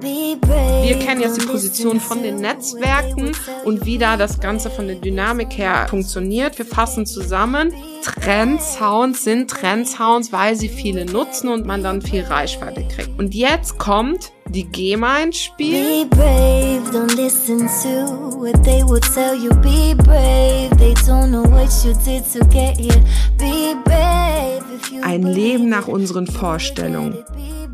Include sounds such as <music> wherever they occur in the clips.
Wir kennen jetzt die Position von den Netzwerken und wie da das Ganze von der Dynamik her funktioniert. Wir fassen zusammen. Trendsounds sind Trendsounds, weil sie viele nutzen und man dann viel Reichweite kriegt. Und jetzt kommt die GEMA ins Spiel. Be brave, don't listen to what they will tell you. Be brave, they don't know what you did to get here. Be brave. Ein Leben nach unseren Vorstellungen.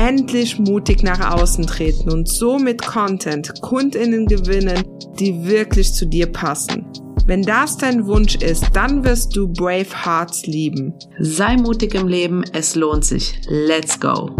endlich mutig nach außen treten und so mit Content Kundinnen gewinnen, die wirklich zu dir passen. Wenn das dein Wunsch ist, dann wirst du Brave Hearts lieben. Sei mutig im Leben, es lohnt sich. Let's go!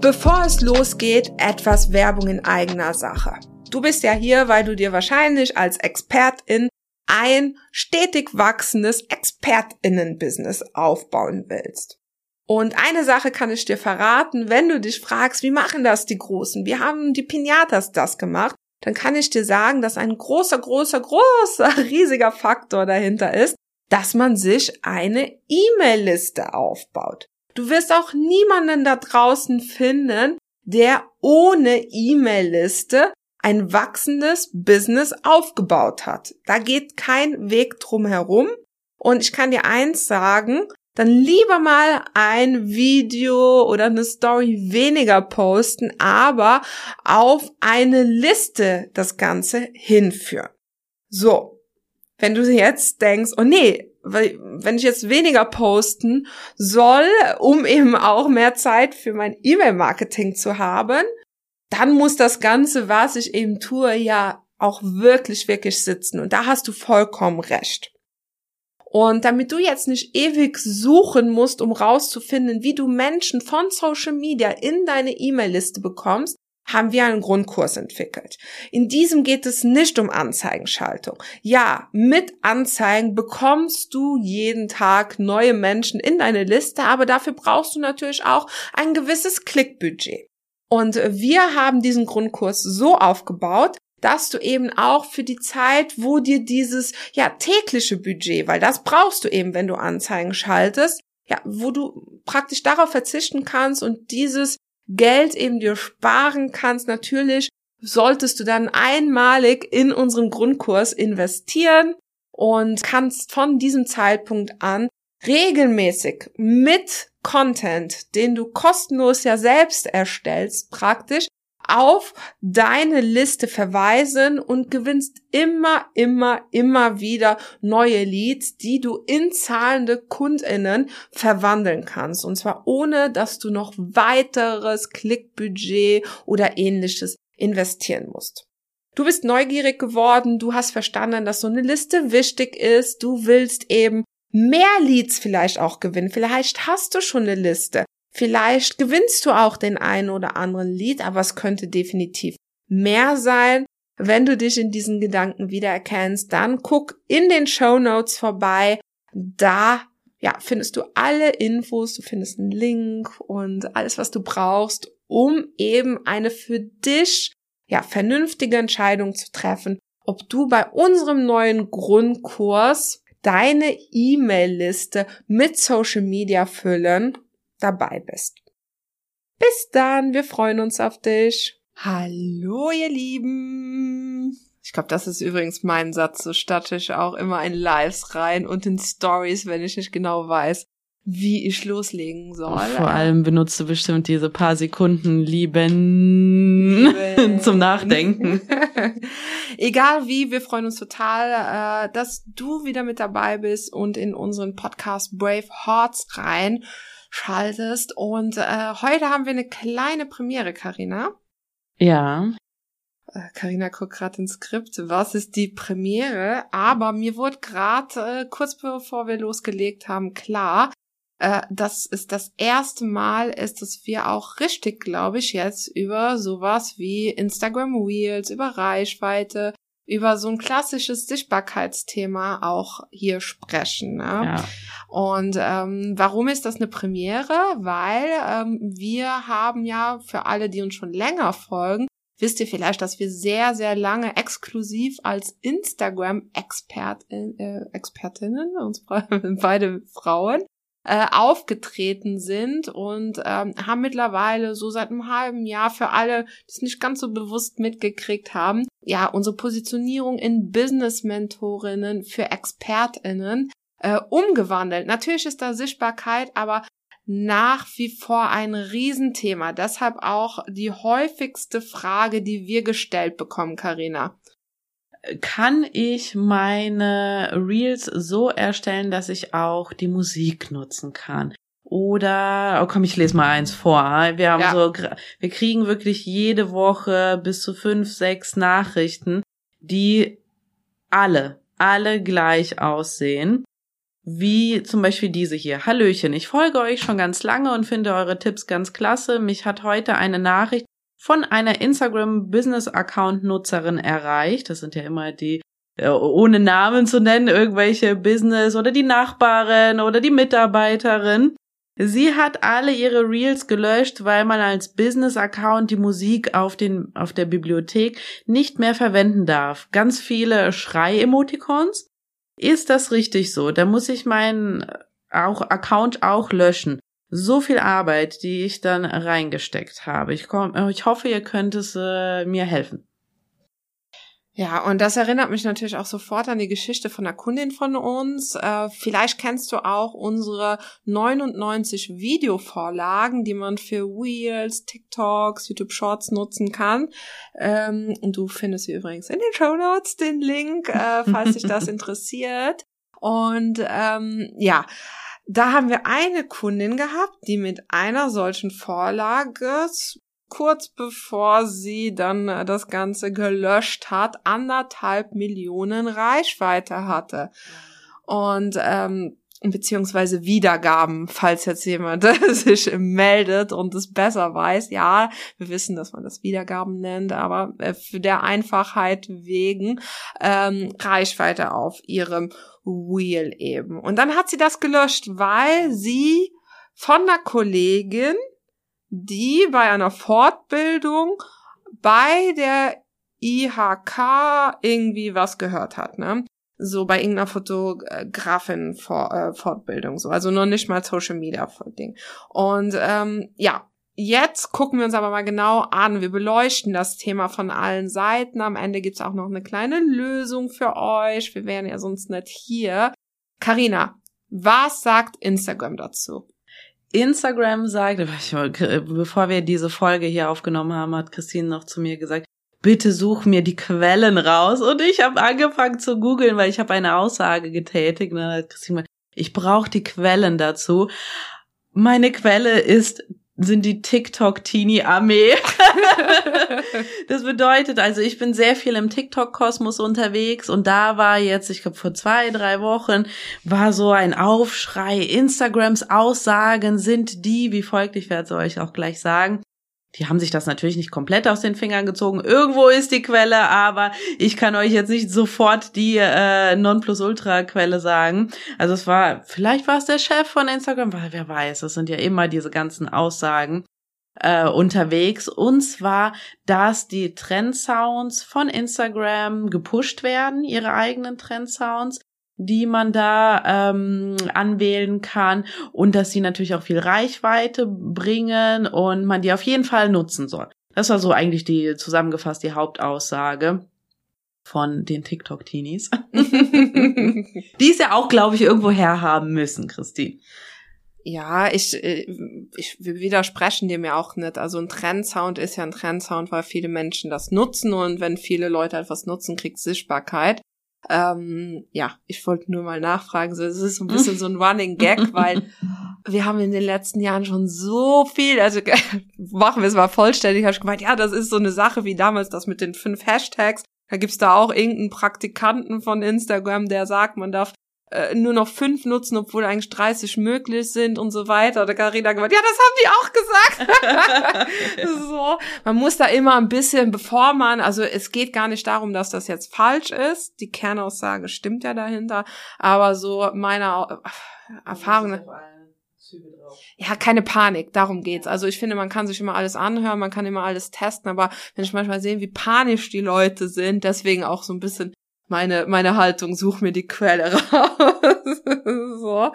Bevor es losgeht, etwas Werbung in eigener Sache. Du bist ja hier, weil du dir wahrscheinlich als Expertin ein stetig wachsendes Expertinnenbusiness aufbauen willst. Und eine Sache kann ich dir verraten, wenn du dich fragst, wie machen das die Großen? Wie haben die Pinatas das gemacht? Dann kann ich dir sagen, dass ein großer, großer, großer, <laughs> riesiger Faktor dahinter ist, dass man sich eine E-Mail-Liste aufbaut. Du wirst auch niemanden da draußen finden, der ohne E-Mail-Liste ein wachsendes Business aufgebaut hat. Da geht kein Weg drum herum. Und ich kann dir eins sagen, dann lieber mal ein Video oder eine Story weniger posten, aber auf eine Liste das Ganze hinführen. So, wenn du jetzt denkst, oh nee, wenn ich jetzt weniger posten soll, um eben auch mehr Zeit für mein E-Mail-Marketing zu haben, dann muss das Ganze, was ich eben tue, ja auch wirklich, wirklich sitzen. Und da hast du vollkommen recht. Und damit du jetzt nicht ewig suchen musst, um rauszufinden, wie du Menschen von Social Media in deine E-Mail-Liste bekommst, haben wir einen Grundkurs entwickelt. In diesem geht es nicht um Anzeigenschaltung. Ja, mit Anzeigen bekommst du jeden Tag neue Menschen in deine Liste, aber dafür brauchst du natürlich auch ein gewisses Klickbudget. Und wir haben diesen Grundkurs so aufgebaut, dass du eben auch für die Zeit, wo dir dieses ja tägliche Budget, weil das brauchst du eben, wenn du Anzeigen schaltest, ja, wo du praktisch darauf verzichten kannst und dieses Geld eben dir sparen kannst. Natürlich solltest du dann einmalig in unseren Grundkurs investieren und kannst von diesem Zeitpunkt an regelmäßig mit Content, den du kostenlos ja selbst erstellst, praktisch auf deine Liste verweisen und gewinnst immer, immer, immer wieder neue Leads, die du in zahlende Kundinnen verwandeln kannst. Und zwar ohne, dass du noch weiteres Klickbudget oder ähnliches investieren musst. Du bist neugierig geworden, du hast verstanden, dass so eine Liste wichtig ist, du willst eben mehr Leads vielleicht auch gewinnen. Vielleicht hast du schon eine Liste. Vielleicht gewinnst du auch den einen oder anderen Lead, aber es könnte definitiv mehr sein. Wenn du dich in diesen Gedanken wiedererkennst, dann guck in den Show Notes vorbei. Da ja, findest du alle Infos, du findest einen Link und alles, was du brauchst, um eben eine für dich ja vernünftige Entscheidung zu treffen, ob du bei unserem neuen Grundkurs deine E-Mail-Liste mit Social Media füllen dabei bist. Bis dann, wir freuen uns auf dich. Hallo, ihr Lieben. Ich glaube, das ist übrigens mein Satz. So statte ich auch immer in Lives rein und in Stories, wenn ich nicht genau weiß, wie ich loslegen soll. Vor allem benutzt du bestimmt diese paar Sekunden lieben, lieben. <laughs> zum Nachdenken. <laughs> Egal wie, wir freuen uns total, äh, dass du wieder mit dabei bist und in unseren Podcast Brave Hearts rein schaltest. Und äh, heute haben wir eine kleine Premiere, Karina. Ja. Karina guckt gerade ins Skript, was ist die Premiere? Aber mir wurde gerade äh, kurz bevor wir losgelegt haben klar, äh, das ist das erste Mal ist, dass wir auch richtig, glaube ich, jetzt über sowas wie Instagram Reels, über Reichweite, über so ein klassisches Sichtbarkeitsthema auch hier sprechen. Ne? Ja. Und ähm, warum ist das eine Premiere? Weil ähm, wir haben ja für alle, die uns schon länger folgen, wisst ihr vielleicht, dass wir sehr, sehr lange exklusiv als Instagram-Expertinnen, äh, Expertinnen, uns <laughs> beide Frauen, äh, aufgetreten sind und ähm, haben mittlerweile so seit einem halben Jahr für alle, die es nicht ganz so bewusst mitgekriegt haben, ja, unsere Positionierung in Business-Mentorinnen für ExpertInnen äh, umgewandelt. Natürlich ist da Sichtbarkeit, aber nach wie vor ein Riesenthema. Deshalb auch die häufigste Frage, die wir gestellt bekommen, Karina kann ich meine Reels so erstellen, dass ich auch die Musik nutzen kann? Oder, oh komm, ich lese mal eins vor. Wir haben ja. so, wir kriegen wirklich jede Woche bis zu fünf, sechs Nachrichten, die alle, alle gleich aussehen. Wie zum Beispiel diese hier. Hallöchen, ich folge euch schon ganz lange und finde eure Tipps ganz klasse. Mich hat heute eine Nachricht von einer Instagram Business Account Nutzerin erreicht. Das sind ja immer die äh, ohne Namen zu nennen, irgendwelche Business oder die Nachbarin oder die Mitarbeiterin. Sie hat alle ihre Reels gelöscht, weil man als Business-Account die Musik auf, den, auf der Bibliothek nicht mehr verwenden darf. Ganz viele Schrei-Emoticons. Ist das richtig so? Da muss ich meinen auch Account auch löschen so viel Arbeit, die ich dann reingesteckt habe. Ich, komm, ich hoffe, ihr könnt es äh, mir helfen. Ja, und das erinnert mich natürlich auch sofort an die Geschichte von einer Kundin von uns. Äh, vielleicht kennst du auch unsere 99 Videovorlagen, die man für Wheels, TikToks, YouTube Shorts nutzen kann. Ähm, und du findest hier übrigens in den Show Notes den Link, äh, falls dich das <laughs> interessiert. Und ähm, ja, da haben wir eine Kundin gehabt, die mit einer solchen Vorlage kurz bevor sie dann äh, das Ganze gelöscht hat, anderthalb Millionen Reichweite hatte. Und ähm, beziehungsweise Wiedergaben, falls jetzt jemand <laughs> sich meldet und es besser weiß. Ja, wir wissen, dass man das Wiedergaben nennt, aber äh, für der Einfachheit wegen ähm, Reichweite auf ihrem Wheel eben. Und dann hat sie das gelöscht, weil sie von einer Kollegin, die bei einer Fortbildung bei der IHK irgendwie was gehört hat, ne? So bei irgendeiner Fotografin äh, Fortbildung so, also noch nicht mal Social Media Ding. Und ähm, ja, Jetzt gucken wir uns aber mal genau an. Wir beleuchten das Thema von allen Seiten. Am Ende gibt's auch noch eine kleine Lösung für euch. Wir wären ja sonst nicht hier. Karina, was sagt Instagram dazu? Instagram sagt, <laughs> bevor wir diese Folge hier aufgenommen haben, hat Christine noch zu mir gesagt, bitte such mir die Quellen raus. Und ich habe angefangen zu googeln, weil ich habe eine Aussage getätigt. Und dann hat Christine ich brauche die Quellen dazu. Meine Quelle ist sind die TikTok-Teenie-Armee. <laughs> das bedeutet, also ich bin sehr viel im TikTok-Kosmos unterwegs und da war jetzt, ich glaube vor zwei, drei Wochen, war so ein Aufschrei. Instagrams Aussagen sind die, wie folgt, ich werde es euch auch gleich sagen, die haben sich das natürlich nicht komplett aus den Fingern gezogen. Irgendwo ist die Quelle, aber ich kann euch jetzt nicht sofort die äh, Nonplusultra-Quelle sagen. Also es war, vielleicht war es der Chef von Instagram, weil wer weiß, es sind ja immer diese ganzen Aussagen äh, unterwegs. Und zwar, dass die Trendsounds von Instagram gepusht werden, ihre eigenen Trendsounds die man da ähm, anwählen kann und dass sie natürlich auch viel Reichweite bringen und man die auf jeden Fall nutzen soll. Das war so eigentlich die zusammengefasst die Hauptaussage von den TikTok-Teenies. <laughs> die es ja auch, glaube ich, irgendwo herhaben müssen, Christine. Ja, ich, äh, ich, widersprechen dem ja auch nicht. Also ein Trendsound ist ja ein Trendsound, weil viele Menschen das nutzen und wenn viele Leute etwas nutzen, kriegt Sichtbarkeit. Ähm, ja, ich wollte nur mal nachfragen. So, es ist so ein <laughs> bisschen so ein Running Gag, weil wir haben in den letzten Jahren schon so viel, also <laughs> machen wir es mal vollständig, habe ich gemeint, ja, das ist so eine Sache wie damals das mit den fünf Hashtags. Da gibt's da auch irgendeinen Praktikanten von Instagram, der sagt, man darf äh, nur noch fünf nutzen, obwohl eigentlich 30 möglich sind und so weiter. Oder Carina gesagt, ja, das haben die auch gesagt. <laughs> <laughs> so, man muss da immer ein bisschen, bevor man, also es geht gar nicht darum, dass das jetzt falsch ist. Die Kernaussage stimmt ja dahinter, aber so meine Erfahrung. Ja, keine Panik, darum geht's. Also ich finde, man kann sich immer alles anhören, man kann immer alles testen, aber wenn ich manchmal sehe, wie panisch die Leute sind, deswegen auch so ein bisschen meine, meine Haltung, such mir die Quelle <laughs> raus. so.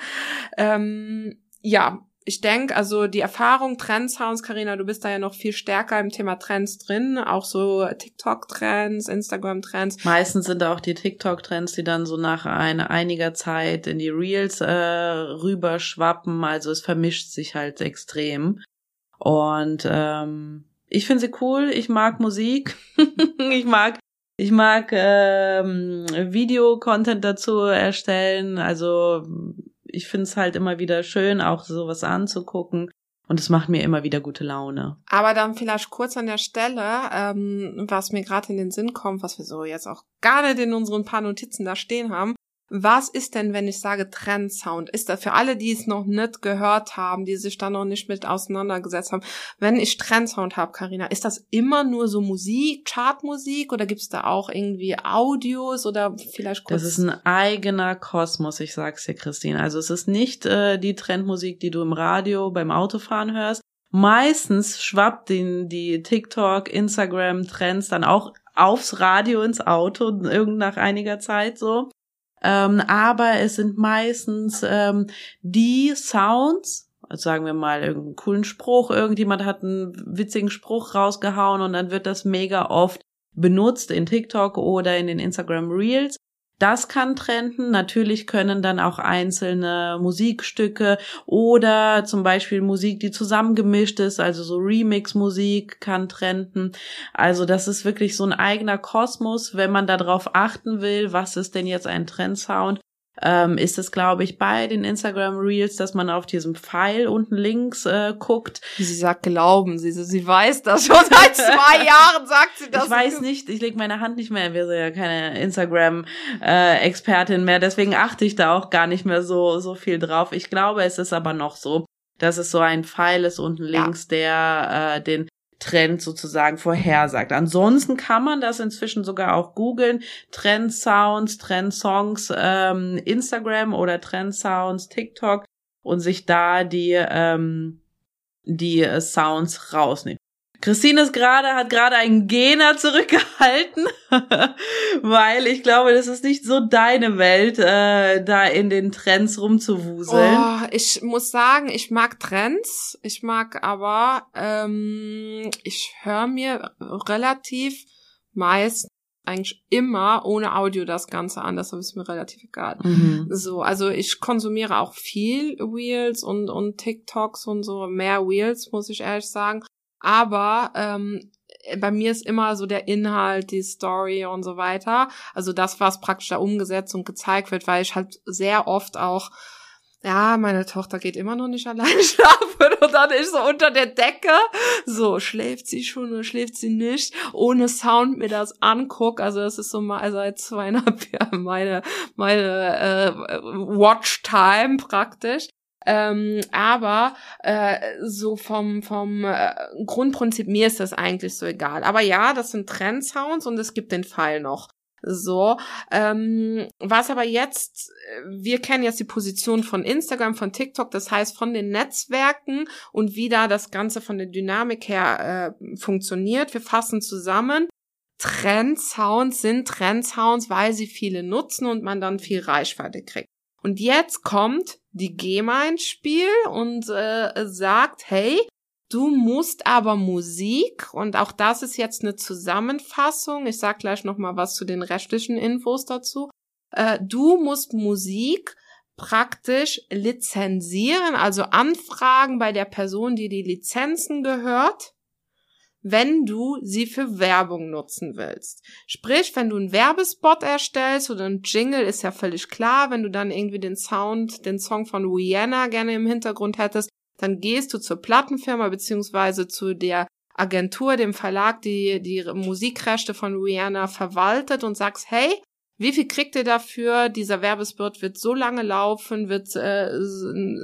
Ähm, ja, ich denke, also die Erfahrung Trendsounds, Karina, du bist da ja noch viel stärker im Thema Trends drin, auch so TikTok-Trends, Instagram-Trends. Meistens sind auch die TikTok-Trends, die dann so nach einer, einiger Zeit in die Reels äh, rüberschwappen. Also es vermischt sich halt extrem. Und ähm, ich finde sie cool. Ich mag Musik. <laughs> ich mag ich mag ähm, Video-Content dazu erstellen. Also ich finde es halt immer wieder schön, auch sowas anzugucken. Und es macht mir immer wieder gute Laune. Aber dann vielleicht kurz an der Stelle, ähm, was mir gerade in den Sinn kommt, was wir so jetzt auch gar nicht in unseren paar Notizen da stehen haben. Was ist denn, wenn ich sage Trendsound? Ist das für alle, die es noch nicht gehört haben, die sich da noch nicht mit auseinandergesetzt haben? Wenn ich Trendsound habe, Karina, ist das immer nur so Musik, Chartmusik oder gibt es da auch irgendwie Audios oder vielleicht kurz? Das ist ein eigener Kosmos, ich sag's dir, Christine. Also es ist nicht äh, die Trendmusik, die du im Radio beim Autofahren hörst. Meistens schwappt die, die TikTok, Instagram Trends dann auch aufs Radio ins Auto, irgend nach einiger Zeit so. Ähm, aber es sind meistens ähm, die Sounds, also sagen wir mal irgendeinen coolen Spruch, irgendjemand hat einen witzigen Spruch rausgehauen und dann wird das mega oft benutzt in TikTok oder in den Instagram Reels. Das kann trenden. Natürlich können dann auch einzelne Musikstücke oder zum Beispiel Musik, die zusammengemischt ist, also so Remix-Musik kann trenden. Also das ist wirklich so ein eigener Kosmos, wenn man darauf achten will, was ist denn jetzt ein Trendsound ähm, ist es, glaube ich, bei den Instagram Reels, dass man auf diesem Pfeil unten links äh, guckt. Sie sagt glauben, sie, sie weiß das schon seit <laughs> zwei Jahren, sagt sie das. Ich weiß nicht, ich lege meine Hand nicht mehr, wir sind ja keine Instagram-Expertin äh, mehr, deswegen achte ich da auch gar nicht mehr so, so viel drauf. Ich glaube, es ist aber noch so, dass es so ein Pfeil ist unten links, ja. der äh, den Trend sozusagen vorhersagt. Ansonsten kann man das inzwischen sogar auch googeln. Trend Sounds, Trend Songs, ähm, Instagram oder Trend Sounds, TikTok und sich da die, ähm, die Sounds rausnehmen. Christine ist gerade, hat gerade einen Gena zurückgehalten, <laughs> weil ich glaube, das ist nicht so deine Welt, äh, da in den Trends rumzuwuseln. Oh, ich muss sagen, ich mag Trends, ich mag aber, ähm, ich höre mir relativ meist eigentlich immer ohne Audio das Ganze an, das ist mir relativ egal. Mhm. So, also ich konsumiere auch viel Reels und, und TikToks und so, mehr Reels, muss ich ehrlich sagen. Aber ähm, bei mir ist immer so der Inhalt, die Story und so weiter. Also das, was praktisch da umgesetzt und gezeigt wird, weil ich halt sehr oft auch ja, meine Tochter geht immer noch nicht allein <laughs> schlafen und dann ist so unter der Decke, so schläft sie schon oder schläft sie nicht, ohne Sound mir das anguck. Also das ist so mal seit zweieinhalb <laughs> Jahren meine meine äh, Watch Time praktisch. Ähm, aber äh, so vom, vom äh, Grundprinzip, mir ist das eigentlich so egal. Aber ja, das sind Trendsounds und es gibt den Fall noch. So, ähm, was aber jetzt, wir kennen jetzt die Position von Instagram, von TikTok, das heißt von den Netzwerken und wie da das Ganze von der Dynamik her äh, funktioniert. Wir fassen zusammen. Trendsounds sind Trendsounds, weil sie viele nutzen und man dann viel Reichweite kriegt. Und jetzt kommt die GEMA ins Spiel und äh, sagt, hey, du musst aber Musik, und auch das ist jetzt eine Zusammenfassung, ich sag gleich nochmal was zu den restlichen Infos dazu, äh, du musst Musik praktisch lizenzieren, also anfragen bei der Person, die die Lizenzen gehört, wenn du sie für Werbung nutzen willst. Sprich, wenn du einen Werbespot erstellst oder ein Jingle, ist ja völlig klar, wenn du dann irgendwie den Sound, den Song von Rihanna gerne im Hintergrund hättest, dann gehst du zur Plattenfirma beziehungsweise zu der Agentur, dem Verlag, die die Musikrechte von Rihanna verwaltet und sagst, hey, Wie viel kriegt ihr dafür? Dieser Werbespot wird so lange laufen, wird äh,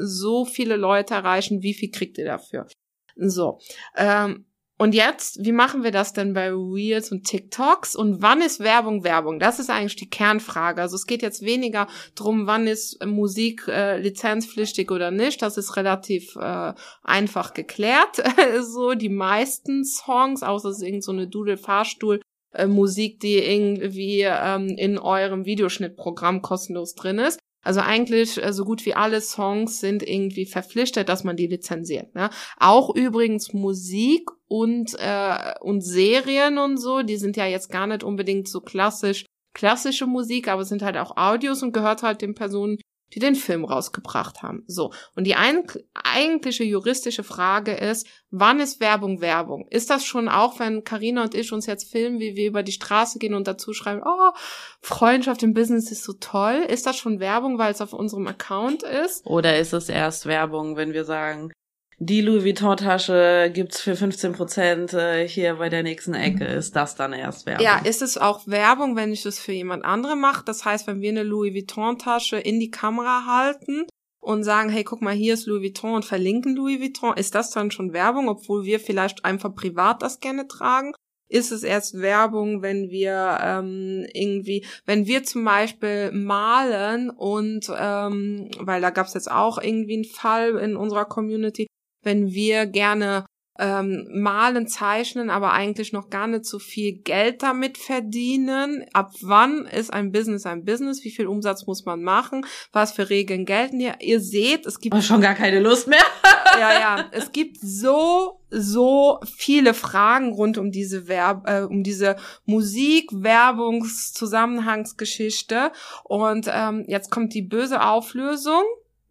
so viele Leute erreichen. Wie viel kriegt ihr dafür? So. Ähm, und jetzt, wie machen wir das denn bei Reels und TikToks? Und wann ist Werbung Werbung? Das ist eigentlich die Kernfrage. Also es geht jetzt weniger drum, wann ist Musik äh, lizenzpflichtig oder nicht. Das ist relativ äh, einfach geklärt. <laughs> so die meisten Songs, außer es ist irgend so eine Doodle-Fahrstuhl, äh, Musik, die irgendwie ähm, in eurem Videoschnittprogramm kostenlos drin ist. Also eigentlich äh, so gut wie alle Songs sind irgendwie verpflichtet, dass man die lizenziert. Ne? Auch übrigens Musik und äh, und Serien und so, die sind ja jetzt gar nicht unbedingt so klassisch klassische Musik, aber sind halt auch Audios und gehört halt den Personen, die den Film rausgebracht haben. So. Und die eigentliche juristische Frage ist, wann ist Werbung Werbung? Ist das schon auch, wenn Karina und ich uns jetzt filmen, wie wir über die Straße gehen und dazu schreiben, oh, Freundschaft im Business ist so toll? Ist das schon Werbung, weil es auf unserem Account ist? Oder ist es erst Werbung, wenn wir sagen, die Louis Vuitton Tasche gibt's für 15 Prozent äh, hier bei der nächsten Ecke. Ist das dann erst Werbung? Ja, ist es auch Werbung, wenn ich das für jemand andere mache? Das heißt, wenn wir eine Louis Vuitton Tasche in die Kamera halten und sagen, hey, guck mal, hier ist Louis Vuitton und verlinken Louis Vuitton, ist das dann schon Werbung, obwohl wir vielleicht einfach privat das gerne tragen? Ist es erst Werbung, wenn wir ähm, irgendwie, wenn wir zum Beispiel malen und, ähm, weil da gab's jetzt auch irgendwie einen Fall in unserer Community, wenn wir gerne ähm, malen, zeichnen, aber eigentlich noch gar nicht so viel Geld damit verdienen. Ab wann ist ein Business ein Business? Wie viel Umsatz muss man machen? Was für Regeln gelten hier? Ihr seht, es gibt oh, schon gar keine Lust mehr. <laughs> ja, ja, es gibt so so viele Fragen rund um diese Werb äh, um diese Musik Werbungszusammenhangsgeschichte und ähm, jetzt kommt die böse Auflösung,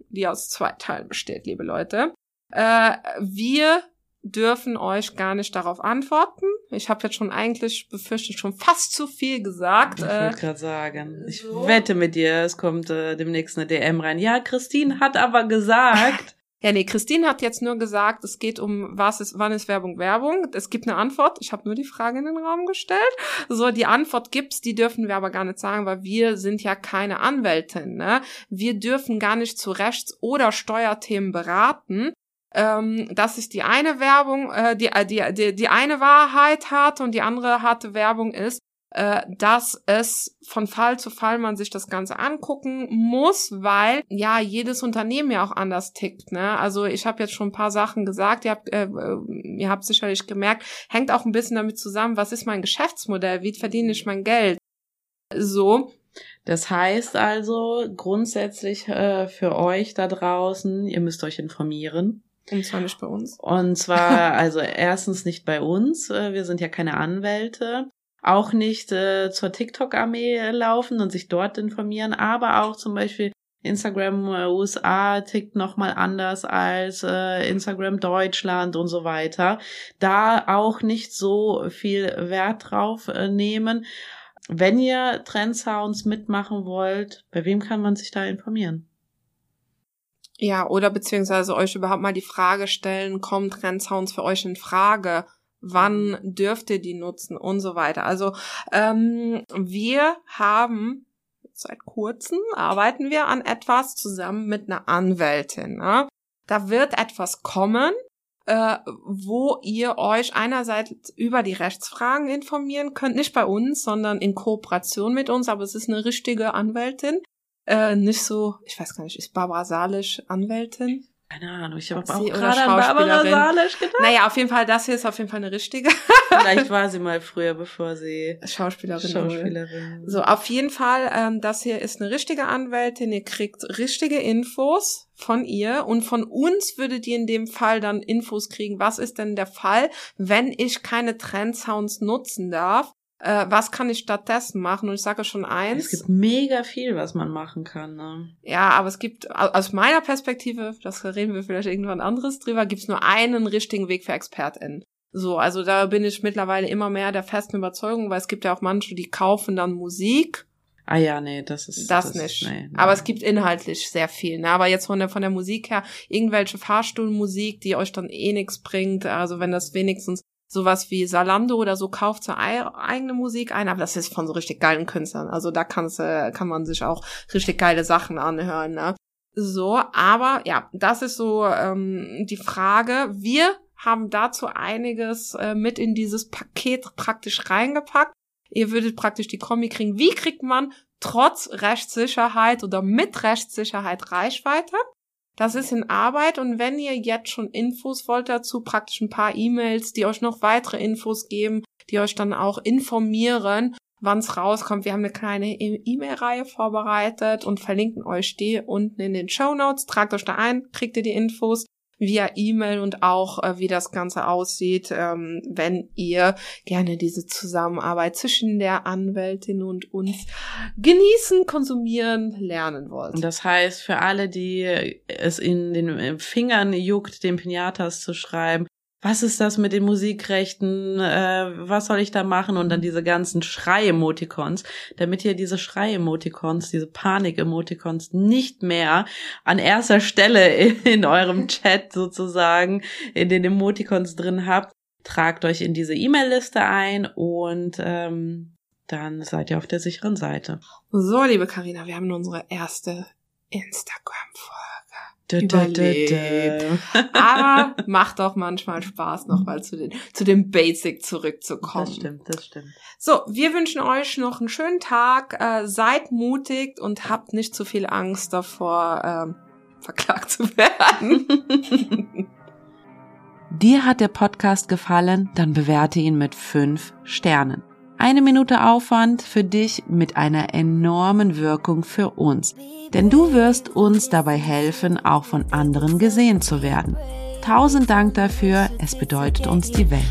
die aus zwei Teilen besteht, liebe Leute. Äh, wir dürfen euch gar nicht darauf antworten. Ich habe jetzt schon eigentlich befürchtet schon fast zu viel gesagt. Ich wollte äh, gerade sagen, ich so. wette mit dir, es kommt äh, demnächst eine DM rein. Ja, Christine hat aber gesagt. <laughs> Ja, nee, Christine hat jetzt nur gesagt, es geht um was ist, wann ist Werbung Werbung. Es gibt eine Antwort. Ich habe nur die Frage in den Raum gestellt. So, die Antwort gibt's, die dürfen wir aber gar nicht sagen, weil wir sind ja keine Anwältin. Ne? Wir dürfen gar nicht zu Rechts- oder Steuerthemen beraten. Ähm, das ist die eine Werbung, äh, die, äh, die, die, die eine Wahrheit hat und die andere harte Werbung ist, äh, dass es von Fall zu Fall man sich das Ganze angucken muss, weil ja jedes Unternehmen ja auch anders tickt. Ne? Also ich habe jetzt schon ein paar Sachen gesagt, ihr habt, äh, äh, ihr habt sicherlich gemerkt, hängt auch ein bisschen damit zusammen, was ist mein Geschäftsmodell, wie verdiene ich mein Geld. So, das heißt also grundsätzlich äh, für euch da draußen, ihr müsst euch informieren. Und zwar nicht bei uns. Und zwar, <laughs> also erstens nicht bei uns. Äh, wir sind ja keine Anwälte. Auch nicht äh, zur TikTok-Armee laufen und sich dort informieren, aber auch zum Beispiel Instagram äh, USA tickt nochmal anders als äh, Instagram Deutschland und so weiter. Da auch nicht so viel Wert drauf äh, nehmen. Wenn ihr Trendsounds mitmachen wollt, bei wem kann man sich da informieren? Ja, oder beziehungsweise euch überhaupt mal die Frage stellen, kommen Trendsounds für euch in Frage? Wann dürft ihr die nutzen und so weiter? Also ähm, wir haben seit kurzem arbeiten wir an etwas zusammen mit einer Anwältin. Ne? Da wird etwas kommen, äh, wo ihr euch einerseits über die Rechtsfragen informieren könnt, nicht bei uns, sondern in Kooperation mit uns, aber es ist eine richtige Anwältin, äh, nicht so, ich weiß gar nicht, ist Barbara Salisch Anwältin? Keine Ahnung, ich habe auch gerade an Barbara Salisch gedacht. Naja, auf jeden Fall, das hier ist auf jeden Fall eine richtige. <laughs> Vielleicht war sie mal früher, bevor sie Schauspielerin, Schauspielerin. So, auf jeden Fall, ähm, das hier ist eine richtige Anwältin. Ihr kriegt richtige Infos von ihr und von uns würdet ihr in dem Fall dann Infos kriegen. Was ist denn der Fall, wenn ich keine Trendsounds nutzen darf? Äh, was kann ich stattdessen machen? Und ich sage schon eins. Es gibt mega viel, was man machen kann. Ne? Ja, aber es gibt aus meiner Perspektive, das reden wir vielleicht irgendwann anderes drüber, gibt es nur einen richtigen Weg für ExpertInnen. So, also da bin ich mittlerweile immer mehr der festen Überzeugung, weil es gibt ja auch manche, die kaufen dann Musik. Ah ja, nee, das ist das, das nicht. Nee, nee. Aber es gibt inhaltlich sehr viel. Ne? Aber jetzt von der von der Musik her irgendwelche Fahrstuhlmusik, die euch dann eh nichts bringt. Also wenn das wenigstens sowas wie Salando oder so kauft seine eigene Musik ein, aber das ist von so richtig geilen Künstlern. Also da kann's, äh, kann man sich auch richtig geile Sachen anhören. Ne? So, aber ja, das ist so ähm, die Frage. Wir haben dazu einiges äh, mit in dieses Paket praktisch reingepackt. Ihr würdet praktisch die Kombi kriegen. Wie kriegt man trotz Rechtssicherheit oder mit Rechtssicherheit Reichweite? Das ist in Arbeit und wenn ihr jetzt schon Infos wollt dazu, praktisch ein paar E-Mails, die euch noch weitere Infos geben, die euch dann auch informieren, wann es rauskommt. Wir haben eine kleine e- E-Mail-Reihe vorbereitet und verlinken euch die unten in den Show Notes. Tragt euch da ein, kriegt ihr die Infos via E-Mail und auch, äh, wie das Ganze aussieht, ähm, wenn ihr gerne diese Zusammenarbeit zwischen der Anwältin und uns genießen, konsumieren, lernen wollt. Das heißt, für alle, die es in den Fingern juckt, den Pinatas zu schreiben, was ist das mit den Musikrechten, äh, was soll ich da machen und dann diese ganzen Schrei-Emoticons, damit ihr diese Schrei-Emoticons, diese Panik-Emoticons nicht mehr an erster Stelle <laughs> in eurem Chat sozusagen in den Emoticons drin habt, tragt euch in diese E-Mail-Liste ein und ähm, dann seid ihr auf der sicheren Seite. So, liebe Karina, wir haben unsere erste Instagram-Folge. Dö. Aber <laughs> macht auch manchmal Spaß, nochmal zu den, zu dem Basic zurückzukommen. Das stimmt, das stimmt. So, wir wünschen euch noch einen schönen Tag. Äh, seid mutig und habt nicht zu viel Angst davor, ähm, verklagt zu werden. <laughs> Dir hat der Podcast gefallen? Dann bewerte ihn mit fünf Sternen. Eine Minute Aufwand für dich mit einer enormen Wirkung für uns. Denn du wirst uns dabei helfen, auch von anderen gesehen zu werden. Tausend Dank dafür, es bedeutet uns die Welt.